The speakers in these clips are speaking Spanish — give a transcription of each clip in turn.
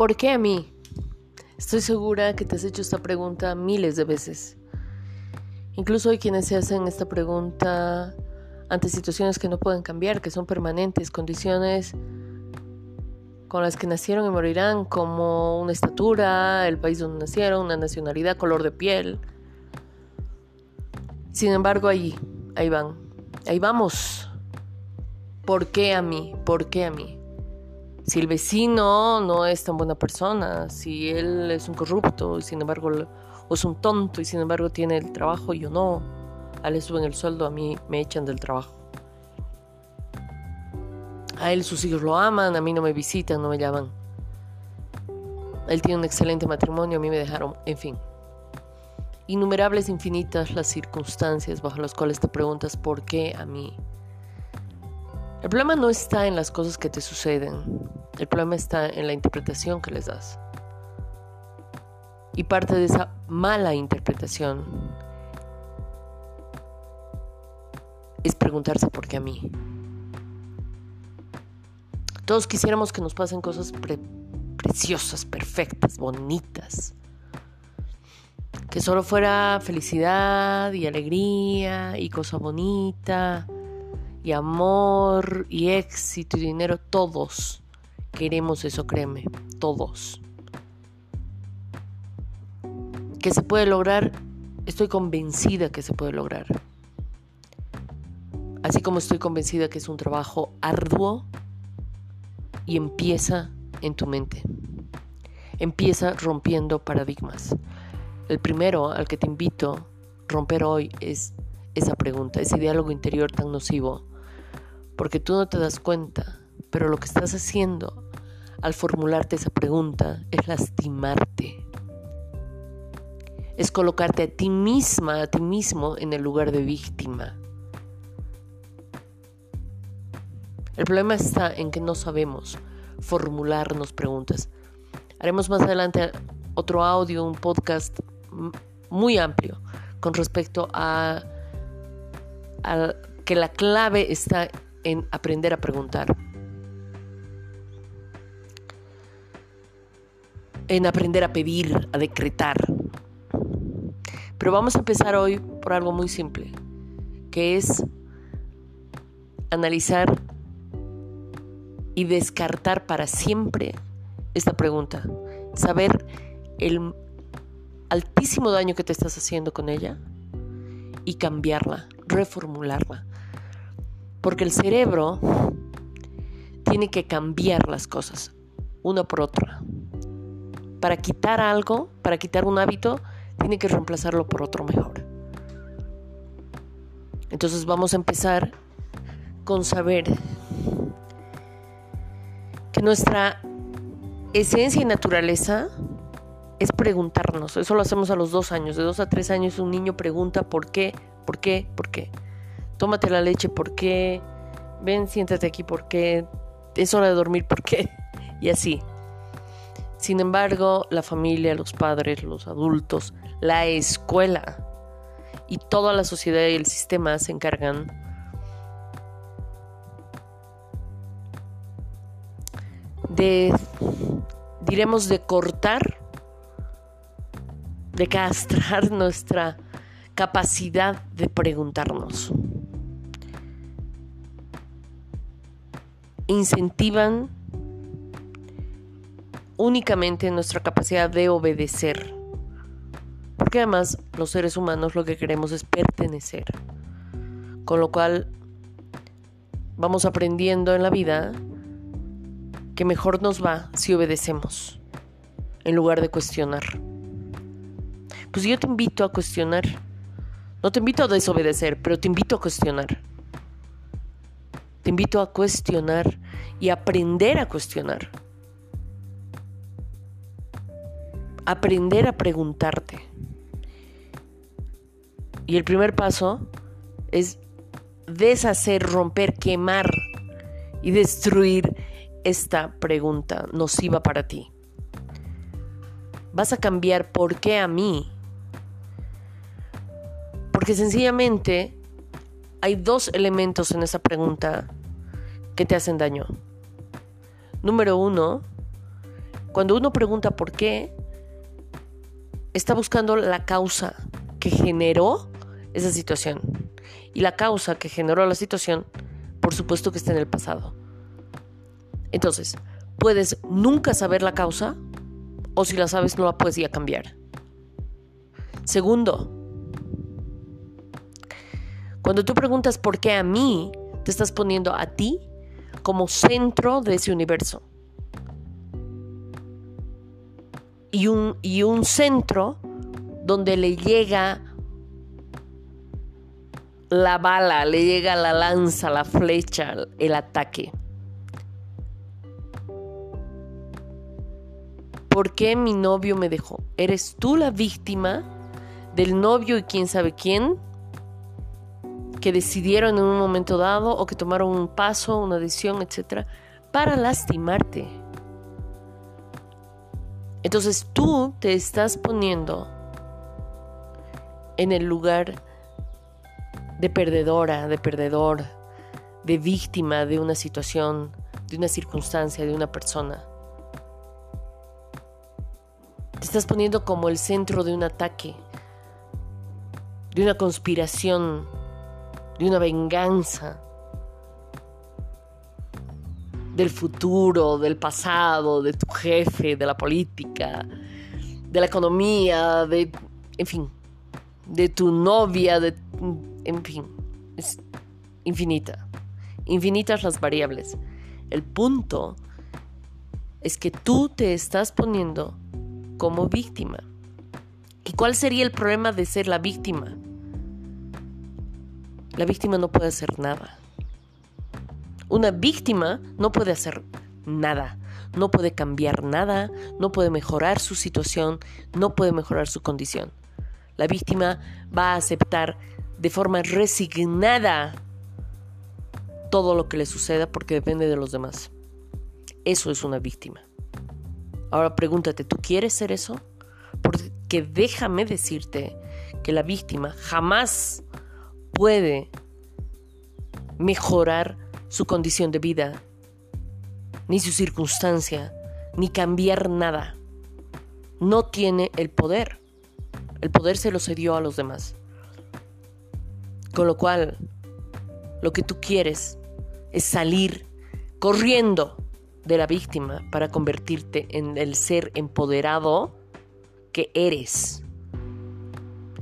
¿Por qué a mí? Estoy segura que te has hecho esta pregunta miles de veces. Incluso hay quienes se hacen esta pregunta ante situaciones que no pueden cambiar, que son permanentes, condiciones con las que nacieron y morirán, como una estatura, el país donde nacieron, una nacionalidad, color de piel. Sin embargo, ahí, ahí van, ahí vamos. ¿Por qué a mí? ¿Por qué a mí? Si el vecino no es tan buena persona, si él es un corrupto y sin embargo o es un tonto y sin embargo tiene el trabajo y yo no, a él le suben el sueldo, a mí me echan del trabajo. A él sus hijos lo aman, a mí no me visitan, no me llaman. Él tiene un excelente matrimonio, a mí me dejaron, en fin. Innumerables, infinitas las circunstancias bajo las cuales te preguntas por qué a mí. El problema no está en las cosas que te suceden, el problema está en la interpretación que les das. Y parte de esa mala interpretación es preguntarse por qué a mí. Todos quisiéramos que nos pasen cosas preciosas, perfectas, bonitas. Que solo fuera felicidad y alegría y cosa bonita y amor y éxito y dinero. Todos queremos eso, créeme. Todos. Que se puede lograr, estoy convencida que se puede lograr. Así como estoy convencida que es un trabajo arduo y empieza en tu mente. Empieza rompiendo paradigmas. El primero al que te invito a romper hoy es esa pregunta, ese diálogo interior tan nocivo, porque tú no te das cuenta, pero lo que estás haciendo al formularte esa pregunta es lastimarte. Es colocarte a ti misma, a ti mismo en el lugar de víctima. El problema está en que no sabemos formularnos preguntas. Haremos más adelante otro audio, un podcast muy amplio con respecto a, que la clave está en aprender a preguntar. En aprender a pedir, a decretar. Pero vamos a empezar hoy por algo muy simple, que es analizar y descartar para siempre esta pregunta. Saber el altísimo daño que te estás haciendo con ella y cambiarla, reformularla. Porque el cerebro tiene que cambiar las cosas, una por otra. Para quitar algo, para quitar un hábito, tiene que reemplazarlo por otro mejor. Entonces vamos a empezar con saber que nuestra esencia y naturaleza es preguntarnos. Eso lo hacemos a los dos años. De dos a tres años un niño pregunta por qué, por qué, por qué. Tómate la leche, por qué. Ven, siéntate aquí, por qué. Es hora de dormir, por qué. Y así. Sin embargo, la familia, los padres, los adultos, la escuela y toda la sociedad y el sistema se encargan de, diremos, de cortar, de castrar nuestra capacidad de preguntarnos. Incentivan únicamente nuestra capacidad de obedecer. Porque además los seres humanos lo que queremos es pertenecer. Con lo cual vamos aprendiendo en la vida que mejor nos va si obedecemos, en lugar de cuestionar. Pues yo te invito a cuestionar. No te invito a desobedecer, pero te invito a cuestionar. Te invito a cuestionar y aprender a cuestionar. Aprender a preguntarte. Y el primer paso es deshacer, romper, quemar y destruir esta pregunta nociva para ti. Vas a cambiar por qué a mí. Porque sencillamente hay dos elementos en esa pregunta que te hacen daño. Número uno, Cuando uno pregunta por qué, está buscando la causa que generó esa situación. Y la causa que generó la situación, por supuesto que está en el pasado. Entonces, puedes nunca saber la causa o si la sabes no la puedes ir a cambiar. Segundo, cuando tú preguntas por qué a mí, te estás poniendo a ti como centro de ese universo. Y un, y un centro donde le llega la bala, le llega la lanza, la flecha, el ataque. ¿Por qué mi novio me dejó? ¿Eres tú la víctima del novio y quién sabe quién? Que decidieron en un momento dado o que tomaron un paso, una decisión, etcétera, para lastimarte. Entonces tú te estás poniendo en el lugar de perdedora, de perdedor, de víctima de una situación, de una circunstancia, de una persona. Te estás poniendo como el centro de un ataque, de una conspiración, de una venganza, del futuro, del pasado, de tu jefe, de la política, de la economía, de, en fin, de tu novia, de en fin, es infinita. Infinitas las variables. El punto es que tú te estás poniendo como víctima. ¿Y cuál sería el problema de ser la víctima? La víctima no puede hacer nada. Una víctima no puede hacer nada. No puede cambiar nada, no puede mejorar su situación, no puede mejorar su condición. La víctima va a aceptar de forma resignada todo lo que le suceda porque depende de los demás. Eso es una víctima. Ahora pregúntate, ¿tú quieres ser eso? Porque déjame decirte que la víctima jamás puede mejorar su condición de vida, ni su circunstancia, ni cambiar nada. No tiene el poder. El poder se lo cedió a los demás. Con lo cual, lo que tú quieres es salir corriendo de la víctima para convertirte en el ser empoderado que eres.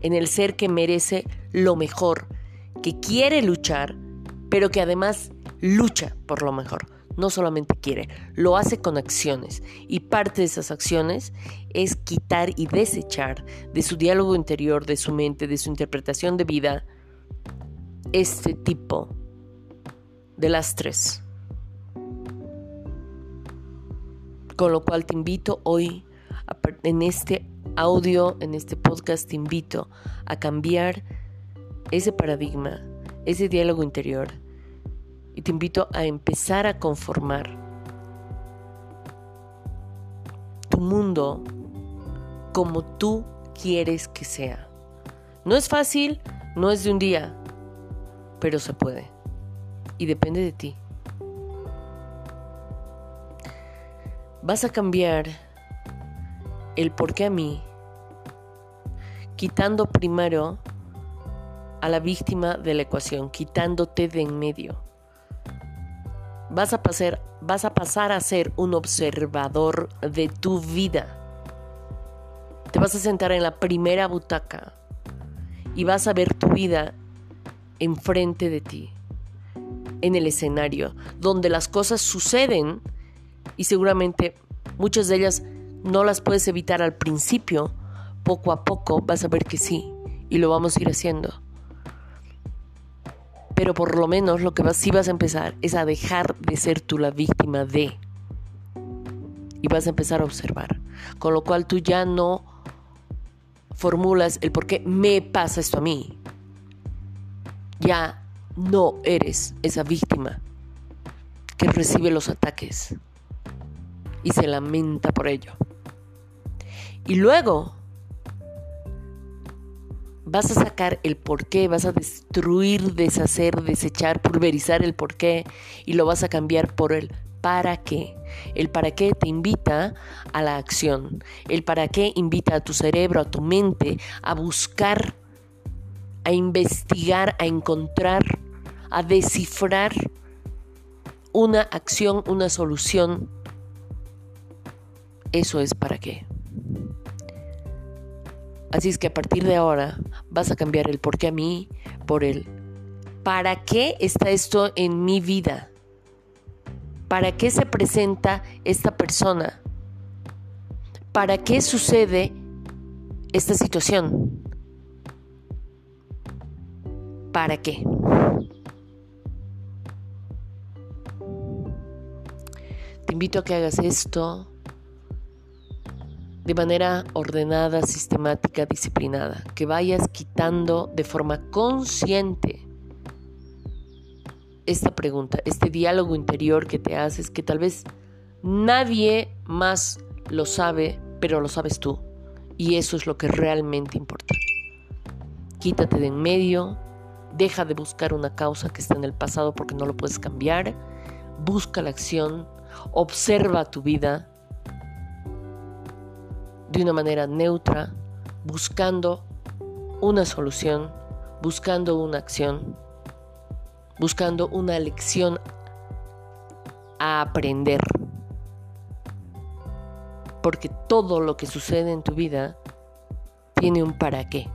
En el ser que merece lo mejor, que quiere luchar, pero que además lucha por lo mejor. No solamente quiere, lo hace con acciones. Y parte de esas acciones es quitar y desechar de su diálogo interior, de su mente, de su interpretación de vida, este tipo de lastres. Con lo cual te invito hoy, en este audio, en este podcast, te invito a cambiar ese paradigma, ese diálogo interior. Y te invito a empezar a conformar tu mundo como tú quieres que sea. No es fácil, no es de un día, pero se puede. Y depende de ti. Vas a cambiar el por qué a mí, quitando primero a la víctima de la ecuación, quitándote de en medio. Vas a, pasar, vas a pasar a ser un observador de tu vida. Te vas a sentar en la primera butaca y vas a ver tu vida enfrente de ti, en el escenario, donde las cosas suceden y seguramente muchas de ellas no las puedes evitar al principio, poco a poco vas a ver que sí, y lo vamos a ir haciendo. Pero por lo menos lo que sí vas a empezar es a dejar de ser tú la víctima de. Y vas a empezar a observar. Con lo cual tú ya no formulas el por qué me pasa esto a mí, ya no eres esa víctima que recibe los ataques y se lamenta por ello. Y luego vas a sacar el porqué, vas a destruir, deshacer, desechar, pulverizar el porqué y lo vas a cambiar por el para qué. El para qué te invita a la acción. El para qué invita a tu cerebro, a tu mente, a buscar, a investigar, a encontrar, a descifrar una acción, una solución. Eso es para qué. Así es que a partir de ahora vas a cambiar el por qué a mí por el para qué está esto en mi vida. ¿Para qué se presenta esta persona? ¿Para qué sucede esta situación? ¿Para qué? Te invito a que hagas esto de manera ordenada, sistemática, disciplinada, que vayas quitando de forma consciente esta pregunta, este diálogo interior que te haces, que tal vez nadie más lo sabe, pero lo sabes tú. Y eso es lo que realmente importa. Quítate de en medio, deja de buscar una causa que está en el pasado porque no lo puedes cambiar, busca la acción, observa tu vida de una manera neutra, buscando una solución, buscando una acción buscando una lección a aprender. Porque todo lo que sucede en tu vida tiene un para qué.